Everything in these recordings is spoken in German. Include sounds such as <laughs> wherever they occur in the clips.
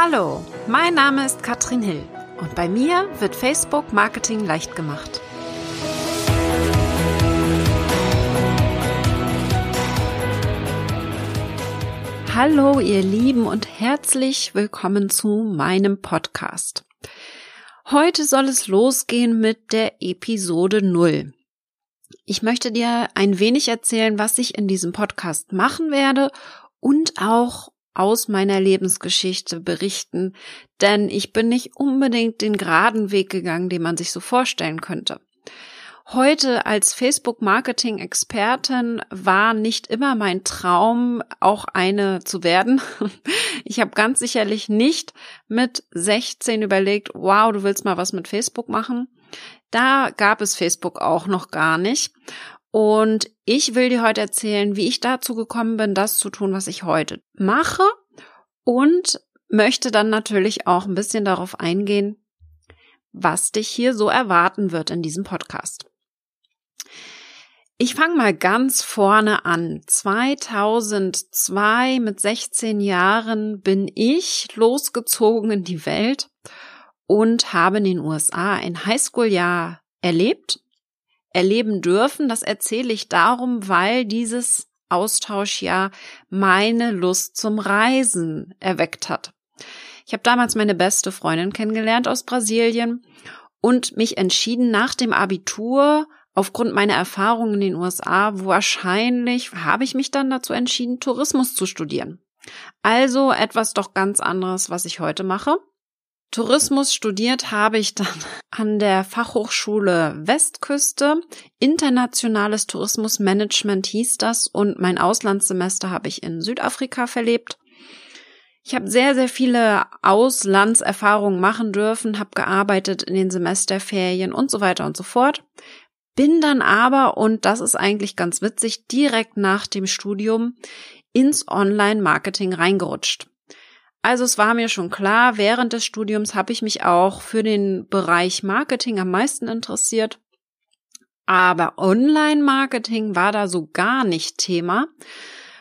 Hallo, mein Name ist Katrin Hill und bei mir wird Facebook Marketing leicht gemacht. Hallo ihr Lieben und herzlich willkommen zu meinem Podcast. Heute soll es losgehen mit der Episode 0. Ich möchte dir ein wenig erzählen, was ich in diesem Podcast machen werde und auch aus meiner Lebensgeschichte berichten, denn ich bin nicht unbedingt den geraden Weg gegangen, den man sich so vorstellen könnte. Heute als Facebook-Marketing-Expertin war nicht immer mein Traum, auch eine zu werden. <laughs> Ich habe ganz sicherlich nicht mit 16 überlegt, wow, du willst mal was mit Facebook machen. Da gab es Facebook auch noch gar nicht. Und ich will dir heute erzählen, wie ich dazu gekommen bin, das zu tun, was ich heute mache. Und möchte dann natürlich auch ein bisschen darauf eingehen, was dich hier so erwarten wird in diesem Podcast. Ich fange mal ganz vorne an. 2002 mit 16 Jahren bin ich losgezogen in die Welt und habe in den USA ein Highschool-Jahr erlebt, erleben dürfen. Das erzähle ich darum, weil dieses Austauschjahr meine Lust zum Reisen erweckt hat. Ich habe damals meine beste Freundin kennengelernt aus Brasilien und mich entschieden, nach dem Abitur aufgrund meiner Erfahrungen in den USA, wahrscheinlich habe ich mich dann dazu entschieden, Tourismus zu studieren. Also etwas doch ganz anderes, was ich heute mache. Tourismus studiert habe ich dann <laughs> an der Fachhochschule Westküste. Internationales Tourismusmanagement hieß das und mein Auslandssemester habe ich in Südafrika verlebt. Ich habe sehr, sehr viele Auslandserfahrungen machen dürfen, habe gearbeitet in den Semesterferien und so weiter und so fort. Bin dann aber, und das ist eigentlich ganz witzig, direkt nach dem Studium ins Online-Marketing reingerutscht. Also es war mir schon klar, während des Studiums habe ich mich auch für den Bereich Marketing am meisten interessiert. Aber Online-Marketing war da so gar nicht Thema,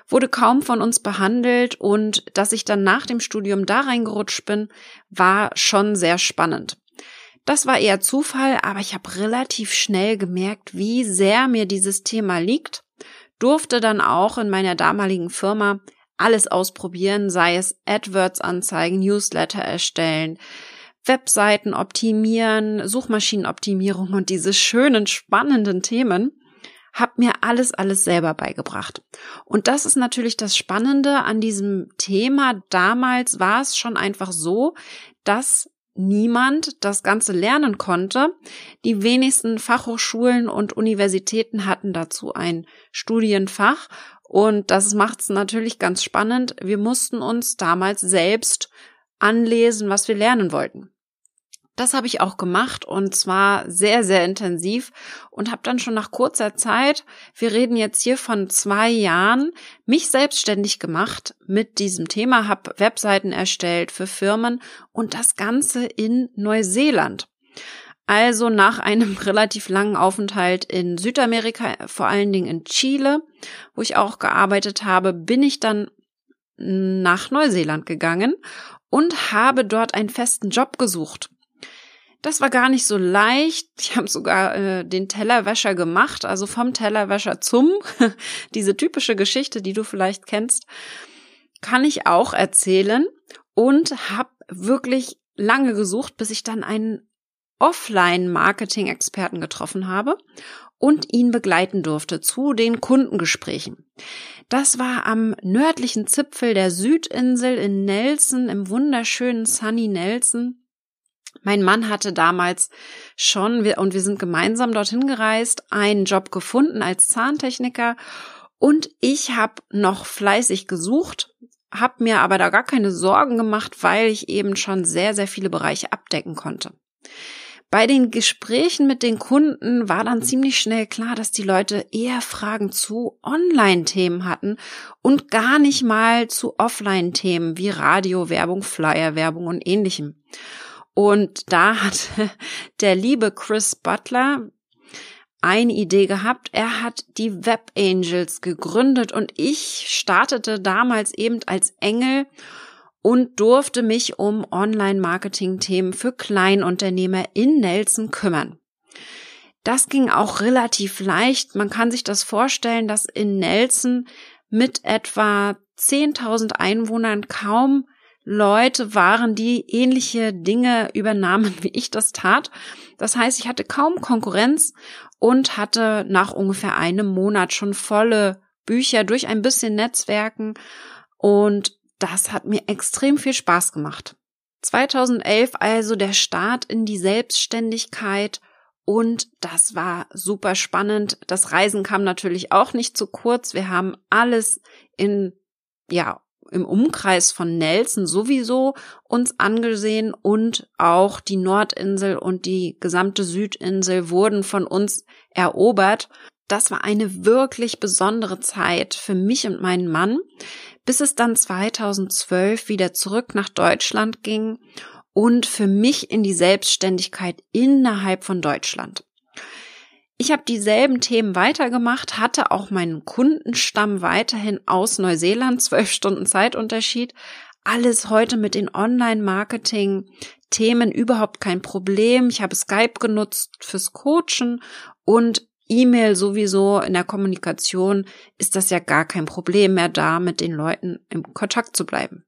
wurde kaum von uns behandelt und dass ich dann nach dem Studium da reingerutscht bin, war schon sehr spannend. Das war eher Zufall, aber ich habe relativ schnell gemerkt, wie sehr mir dieses Thema liegt, durfte dann auch in meiner damaligen Firma alles ausprobieren, sei es AdWords anzeigen, Newsletter erstellen, Webseiten optimieren, Suchmaschinenoptimierung und diese schönen, spannenden Themen, hab mir alles, alles selber beigebracht. Und das ist natürlich das Spannende an diesem Thema. Damals war es schon einfach so, dass niemand das Ganze lernen konnte. Die wenigsten Fachhochschulen und Universitäten hatten dazu ein Studienfach und das macht es natürlich ganz spannend. Wir mussten uns damals selbst anlesen, was wir lernen wollten. Das habe ich auch gemacht und zwar sehr, sehr intensiv und habe dann schon nach kurzer Zeit, wir reden jetzt hier von zwei Jahren, mich selbstständig gemacht mit diesem Thema, habe Webseiten erstellt für Firmen und das Ganze in Neuseeland. Also nach einem <laughs> relativ langen Aufenthalt in Südamerika, vor allen Dingen in Chile, wo ich auch gearbeitet habe, bin ich dann nach Neuseeland gegangen und habe dort einen festen Job gesucht. Das war gar nicht so leicht. Ich habe sogar äh, den Tellerwäscher gemacht, also vom Tellerwäscher zum. <laughs> Diese typische Geschichte, die du vielleicht kennst, kann ich auch erzählen und habe wirklich lange gesucht, bis ich dann einen Offline-Marketing-Experten getroffen habe und ihn begleiten durfte zu den Kundengesprächen. Das war am nördlichen Zipfel der Südinsel in Nelson, im wunderschönen Sunny Nelson. Mein Mann hatte damals schon, und wir sind gemeinsam dorthin gereist, einen Job gefunden als Zahntechniker und ich habe noch fleißig gesucht, habe mir aber da gar keine Sorgen gemacht, weil ich eben schon sehr, sehr viele Bereiche abdecken konnte. Bei den Gesprächen mit den Kunden war dann ziemlich schnell klar, dass die Leute eher Fragen zu Online-Themen hatten und gar nicht mal zu Offline-Themen wie Radio, Werbung, Flyer, Werbung und ähnlichem. Und da hat <laughs> der liebe Chris Butler eine Idee gehabt. Er hat die Web Angels gegründet und ich startete damals eben als Engel und durfte mich um Online-Marketing-Themen für Kleinunternehmer in Nelson kümmern. Das ging auch relativ leicht. Man kann sich das vorstellen, dass in Nelson mit etwa 10.000 Einwohnern kaum Leute waren, die ähnliche Dinge übernahmen, <laughs> wie ich das tat. Das heißt, ich hatte kaum Konkurrenz und hatte nach ungefähr einem Monat schon volle Bücher durch ein bisschen Netzwerken und das hat mir extrem viel Spaß gemacht. 2011 also der Start in die Selbstständigkeit und das war super spannend. Das Reisen kam natürlich auch nicht zu kurz. Wir haben alles in, ja, im Umkreis von Nelson sowieso uns angesehen und auch die Nordinsel und die gesamte Südinsel wurden von uns erobert. Das war eine wirklich besondere Zeit für mich und meinen Mann, bis es dann 2012 wieder zurück nach Deutschland ging und für mich in die Selbstständigkeit innerhalb von Deutschland. Ich habe dieselben Themen weitergemacht, hatte auch meinen Kundenstamm weiterhin aus Neuseeland, zwölf Stunden Zeitunterschied. Alles heute mit den Online-Marketing-Themen überhaupt kein Problem. Ich habe Skype genutzt fürs Coachen und E-Mail sowieso in der Kommunikation ist das ja gar kein Problem mehr da, mit den Leuten im Kontakt zu bleiben.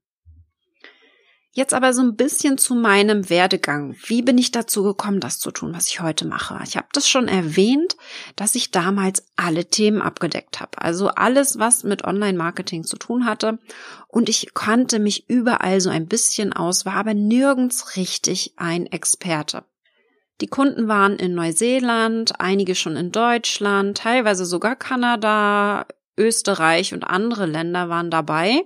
Jetzt aber so ein bisschen zu meinem Werdegang. Wie bin ich dazu gekommen, das zu tun, was ich heute mache? Ich habe das schon erwähnt, dass ich damals alle Themen abgedeckt habe. Also alles, was mit Online-Marketing zu tun hatte. Und ich kannte mich überall so ein bisschen aus, war aber nirgends richtig ein Experte. Die Kunden waren in Neuseeland, einige schon in Deutschland, teilweise sogar Kanada, Österreich und andere Länder waren dabei.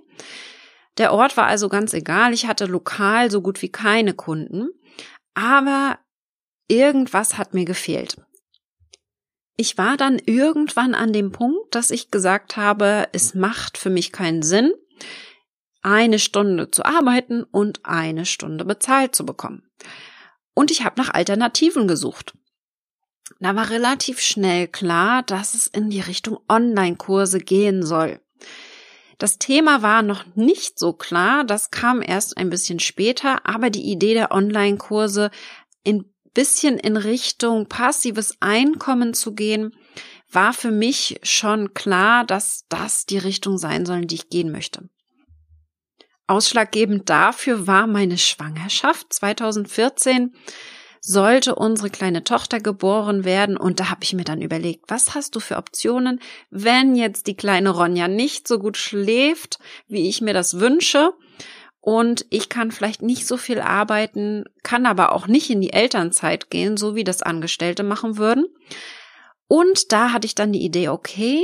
Der Ort war also ganz egal. Ich hatte lokal so gut wie keine Kunden. Aber irgendwas hat mir gefehlt. Ich war dann irgendwann an dem Punkt, dass ich gesagt habe, es macht für mich keinen Sinn, eine Stunde zu arbeiten und eine Stunde bezahlt zu bekommen. Und ich habe nach Alternativen gesucht. Da war relativ schnell klar, dass es in die Richtung Online-Kurse gehen soll. Das Thema war noch nicht so klar, das kam erst ein bisschen später, aber die Idee der Online-Kurse ein bisschen in Richtung passives Einkommen zu gehen, war für mich schon klar, dass das die Richtung sein soll, in die ich gehen möchte. Ausschlaggebend dafür war meine Schwangerschaft 2014 sollte unsere kleine Tochter geboren werden. Und da habe ich mir dann überlegt, was hast du für Optionen, wenn jetzt die kleine Ronja nicht so gut schläft, wie ich mir das wünsche. Und ich kann vielleicht nicht so viel arbeiten, kann aber auch nicht in die Elternzeit gehen, so wie das Angestellte machen würden. Und da hatte ich dann die Idee, okay,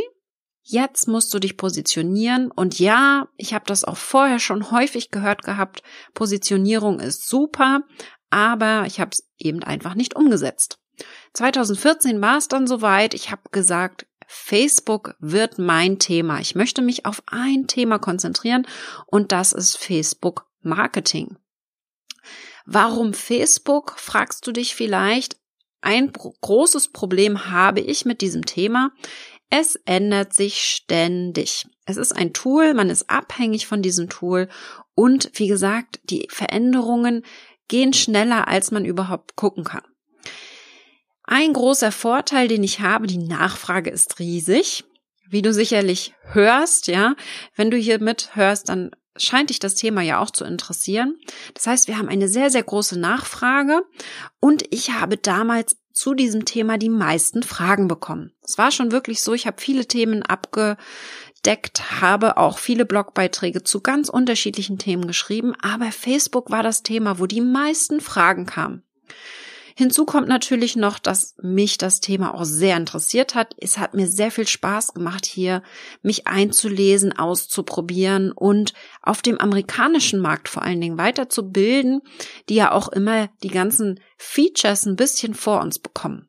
jetzt musst du dich positionieren. Und ja, ich habe das auch vorher schon häufig gehört gehabt, Positionierung ist super, aber ich habe es eben einfach nicht umgesetzt. 2014 war es dann soweit, ich habe gesagt, Facebook wird mein Thema. Ich möchte mich auf ein Thema konzentrieren und das ist Facebook Marketing. Warum Facebook, fragst du dich vielleicht. Ein großes Problem habe ich mit diesem Thema. Es ändert sich ständig. Es ist ein Tool, man ist abhängig von diesem Tool und wie gesagt, die Veränderungen gehen schneller, als man überhaupt gucken kann. Ein großer Vorteil, den ich habe, die Nachfrage ist riesig. Wie du sicherlich hörst, ja, wenn du hier mithörst, dann scheint dich das Thema ja auch zu interessieren. Das heißt, wir haben eine sehr, sehr große Nachfrage und ich habe damals zu diesem Thema die meisten Fragen bekommen. Es war schon wirklich so, ich habe viele Themen abge entdeckt, habe auch viele Blogbeiträge zu ganz unterschiedlichen Themen geschrieben, aber Facebook war das Thema, wo die meisten Fragen kamen. Hinzu kommt natürlich noch, dass mich das Thema auch sehr interessiert hat. Es hat mir sehr viel Spaß gemacht, hier mich einzulesen, auszuprobieren und auf dem amerikanischen Markt vor allen Dingen weiterzubilden, die ja auch immer die ganzen Features ein bisschen vor uns bekommen.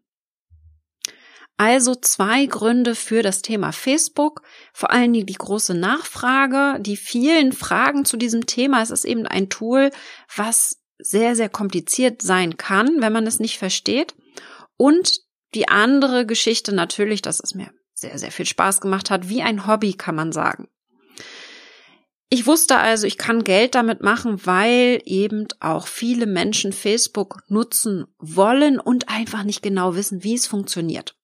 Also zwei Gründe für das Thema Facebook. Vor allen Dingen die große Nachfrage, die vielen Fragen zu diesem Thema. Es ist eben ein Tool, was sehr, sehr kompliziert sein kann, wenn man es nicht versteht. Und die andere Geschichte natürlich, dass es mir sehr, sehr viel Spaß gemacht hat, wie ein Hobby kann man sagen. Ich wusste also, ich kann Geld damit machen, weil eben auch viele Menschen Facebook nutzen wollen und einfach nicht genau wissen, wie es funktioniert.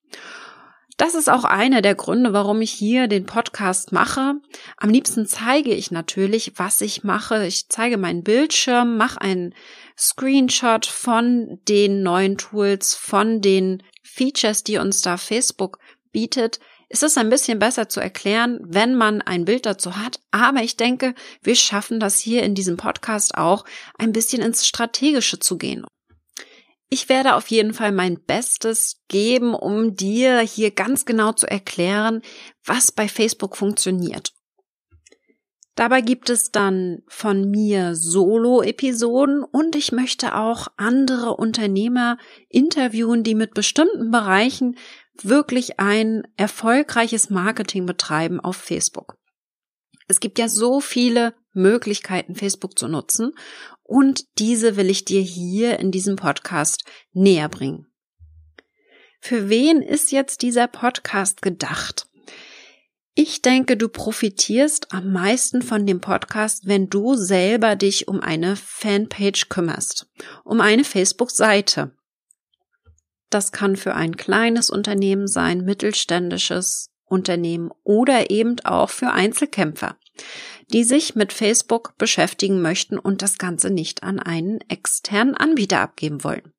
Das ist auch einer der Gründe, warum ich hier den Podcast mache. Am liebsten zeige ich natürlich, was ich mache. Ich zeige meinen Bildschirm, mache einen Screenshot von den neuen Tools, von den Features, die uns da Facebook bietet ist es ein bisschen besser zu erklären, wenn man ein Bild dazu hat. Aber ich denke, wir schaffen das hier in diesem Podcast auch, ein bisschen ins Strategische zu gehen. Ich werde auf jeden Fall mein Bestes geben, um dir hier ganz genau zu erklären, was bei Facebook funktioniert. Dabei gibt es dann von mir Solo-Episoden und ich möchte auch andere Unternehmer interviewen, die mit bestimmten Bereichen wirklich ein erfolgreiches Marketing betreiben auf Facebook. Es gibt ja so viele Möglichkeiten, Facebook zu nutzen und diese will ich dir hier in diesem Podcast näher bringen. Für wen ist jetzt dieser Podcast gedacht? Ich denke, du profitierst am meisten von dem Podcast, wenn du selber dich um eine Fanpage kümmerst, um eine Facebook-Seite. Das kann für ein kleines Unternehmen sein, mittelständisches Unternehmen oder eben auch für Einzelkämpfer, die sich mit Facebook beschäftigen möchten und das Ganze nicht an einen externen Anbieter abgeben wollen.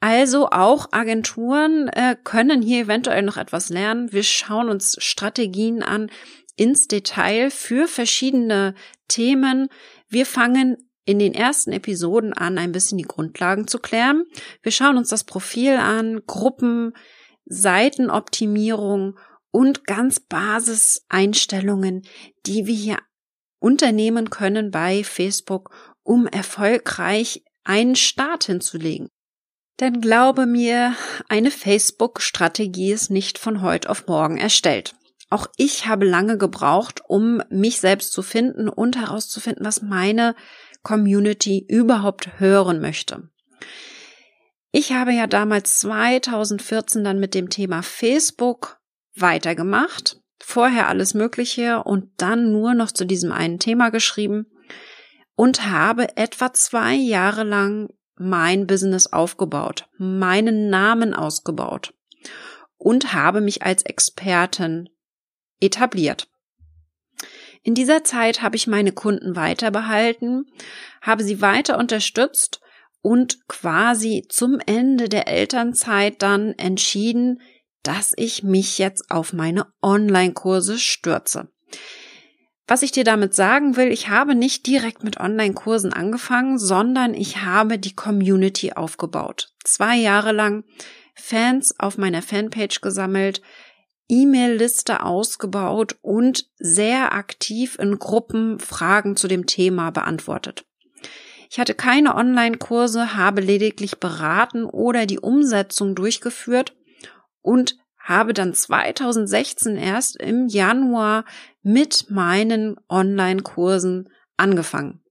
Also auch Agenturen äh, können hier eventuell noch etwas lernen. Wir schauen uns Strategien an ins Detail für verschiedene Themen. Wir fangen in den ersten Episoden an, ein bisschen die Grundlagen zu klären. Wir schauen uns das Profil an, Gruppen, Seitenoptimierung und ganz Basiseinstellungen, die wir hier unternehmen können bei Facebook, um erfolgreich einen Start hinzulegen. Denn glaube mir, eine Facebook-Strategie ist nicht von heute auf morgen erstellt. Auch ich habe lange gebraucht, um mich selbst zu finden und herauszufinden, was meine Community überhaupt hören möchte. Ich habe ja damals 2014 dann mit dem Thema Facebook weitergemacht, vorher alles Mögliche und dann nur noch zu diesem einen Thema geschrieben und habe etwa zwei Jahre lang mein Business aufgebaut, meinen Namen ausgebaut und habe mich als Expertin etabliert. In dieser Zeit habe ich meine Kunden weiter behalten, habe sie weiter unterstützt und quasi zum Ende der Elternzeit dann entschieden, dass ich mich jetzt auf meine Online-Kurse stürze. Was ich dir damit sagen will, ich habe nicht direkt mit Online-Kursen angefangen, sondern ich habe die Community aufgebaut. Zwei Jahre lang Fans auf meiner Fanpage gesammelt, E-Mail-Liste ausgebaut und sehr aktiv in Gruppen Fragen zu dem Thema beantwortet. Ich hatte keine Online-Kurse, habe lediglich beraten oder die Umsetzung durchgeführt und habe dann 2016 erst im Januar mit meinen Online-Kursen angefangen.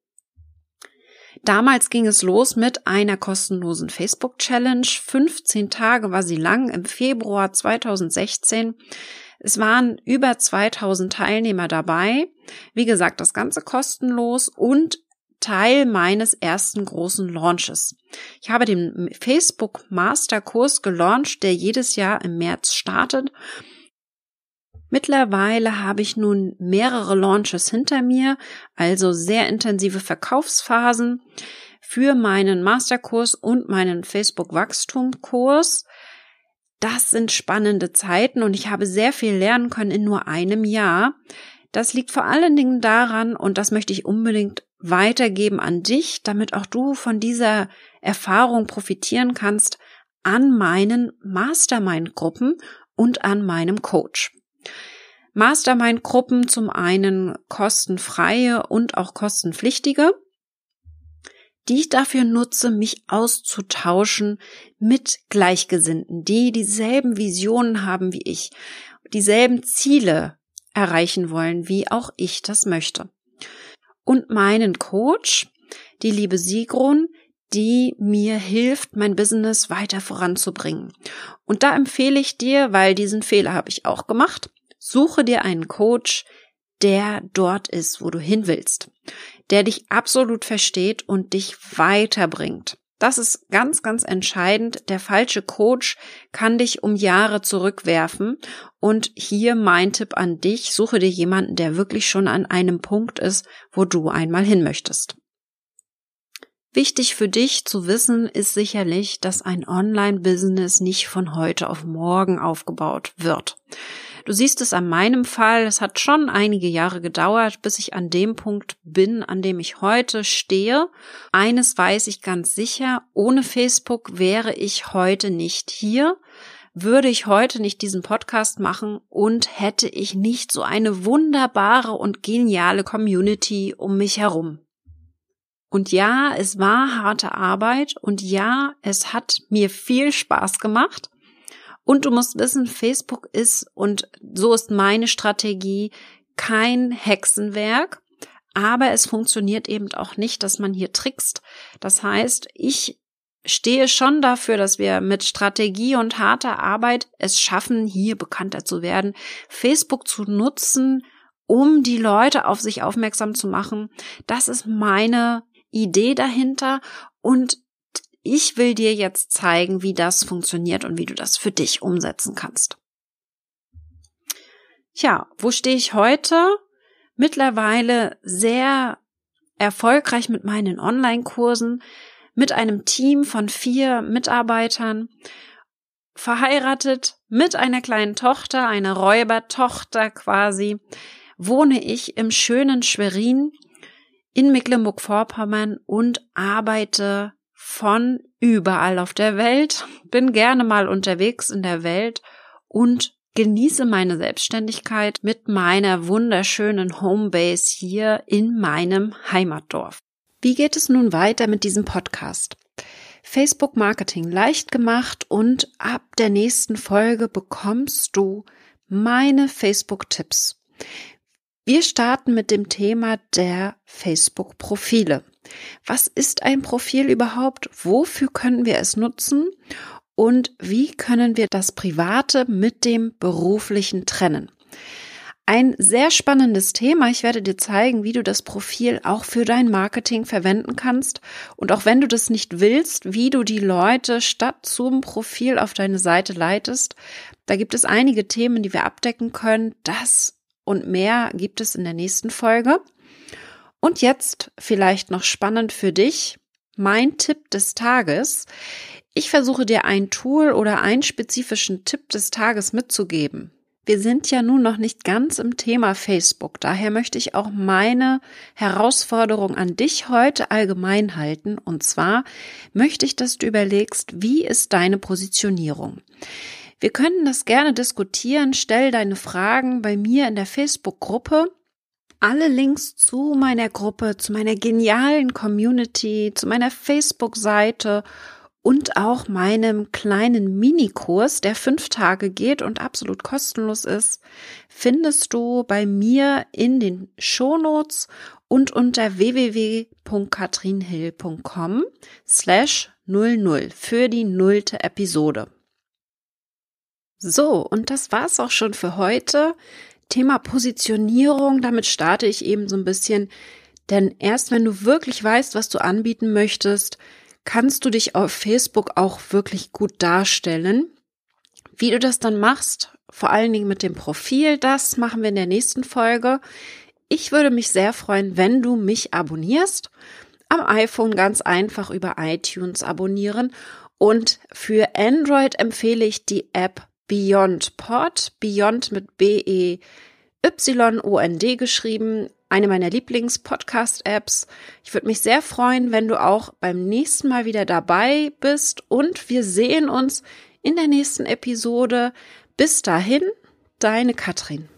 Damals ging es los mit einer kostenlosen Facebook-Challenge. 15 Tage war sie lang im Februar 2016. Es waren über 2000 Teilnehmer dabei. Wie gesagt, das Ganze kostenlos und Teil meines ersten großen Launches. Ich habe den Facebook Masterkurs gelauncht, der jedes Jahr im März startet Mittlerweile habe ich nun mehrere Launches hinter mir, also sehr intensive Verkaufsphasen für meinen Masterkurs und meinen Facebook Wachstumkurs. Das sind spannende Zeiten und ich habe sehr viel lernen können in nur einem Jahr. Das liegt vor allen Dingen daran, und das möchte ich unbedingt weitergeben an dich, damit auch du von dieser Erfahrung profitieren kannst, an meinen Mastermind-Gruppen und an meinem Coach. Mastermind-Gruppen zum einen kostenfreie und auch kostenpflichtige, die ich dafür nutze, mich auszutauschen mit Gleichgesinnten, die dieselben Visionen haben wie ich, dieselben Ziele erreichen wollen, wie auch ich das möchte. Und meinen Coach, die liebe Sigrun, die mir hilft, mein Business weiter voranzubringen. Und da empfehle ich dir, weil diesen Fehler habe ich auch gemacht, Suche dir einen Coach, der dort ist, wo du hin willst, der dich absolut versteht und dich weiterbringt. Das ist ganz, ganz entscheidend. Der falsche Coach kann dich um Jahre zurückwerfen. Und hier mein Tipp an dich, suche dir jemanden, der wirklich schon an einem Punkt ist, wo du einmal hin möchtest. Wichtig für dich zu wissen ist sicherlich, dass ein Online-Business nicht von heute auf morgen aufgebaut wird. Du siehst es an meinem Fall, es hat schon einige Jahre gedauert, bis ich an dem Punkt bin, an dem ich heute stehe. Eines weiß ich ganz sicher, ohne Facebook wäre ich heute nicht hier würde ich heute nicht diesen Podcast machen und hätte ich nicht so eine wunderbare und geniale Community um mich herum. Und ja, es war harte Arbeit und ja, es hat mir viel Spaß gemacht. Und du musst wissen, Facebook ist, und so ist meine Strategie, kein Hexenwerk. Aber es funktioniert eben auch nicht, dass man hier trickst. Das heißt, ich stehe schon dafür, dass wir mit Strategie und harter Arbeit es schaffen, hier bekannter zu werden, Facebook zu nutzen, um die Leute auf sich aufmerksam zu machen. Das ist meine Idee dahinter und ich will dir jetzt zeigen, wie das funktioniert und wie du das für dich umsetzen kannst. Tja, wo stehe ich heute? Mittlerweile sehr erfolgreich mit meinen Online-Kursen, mit einem Team von vier Mitarbeitern, verheiratet mit einer kleinen Tochter, einer Räubertochter quasi, wohne ich im schönen Schwerin in Mecklenburg-Vorpommern und arbeite von überall auf der Welt, bin gerne mal unterwegs in der Welt und genieße meine Selbstständigkeit mit meiner wunderschönen Homebase hier in meinem Heimatdorf. Wie geht es nun weiter mit diesem Podcast? Facebook Marketing leicht gemacht und ab der nächsten Folge bekommst du meine Facebook Tipps. Wir starten mit dem Thema der Facebook-Profile. Was ist ein Profil überhaupt? Wofür können wir es nutzen? Und wie können wir das Private mit dem Beruflichen trennen? Ein sehr spannendes Thema. Ich werde dir zeigen, wie du das Profil auch für dein Marketing verwenden kannst. Und auch wenn du das nicht willst, wie du die Leute statt zum Profil auf deine Seite leitest. Da gibt es einige Themen, die wir abdecken können. Das und mehr gibt es in der nächsten Folge. Und jetzt vielleicht noch spannend für dich, mein Tipp des Tages. Ich versuche dir ein Tool oder einen spezifischen Tipp des Tages mitzugeben. Wir sind ja nun noch nicht ganz im Thema Facebook, daher möchte ich auch meine Herausforderung an dich heute allgemein halten. Und zwar möchte ich, dass du überlegst, wie ist deine Positionierung? Wir können das gerne diskutieren. Stell deine Fragen bei mir in der Facebook-Gruppe. Alle Links zu meiner Gruppe, zu meiner genialen Community, zu meiner Facebook-Seite und auch meinem kleinen Minikurs, der fünf Tage geht und absolut kostenlos ist, findest du bei mir in den Shownotes und unter www.katrinhill.com slash 00 für die nullte Episode. So, und das war's auch schon für heute. Thema Positionierung, damit starte ich eben so ein bisschen, denn erst wenn du wirklich weißt, was du anbieten möchtest, kannst du dich auf Facebook auch wirklich gut darstellen. Wie du das dann machst, vor allen Dingen mit dem Profil, das machen wir in der nächsten Folge. Ich würde mich sehr freuen, wenn du mich abonnierst. Am iPhone ganz einfach über iTunes abonnieren. Und für Android empfehle ich die App Beyond Pod, Beyond mit B-E-Y-O-N-D geschrieben, eine meiner Lieblings-Podcast-Apps. Ich würde mich sehr freuen, wenn du auch beim nächsten Mal wieder dabei bist und wir sehen uns in der nächsten Episode. Bis dahin, deine Katrin.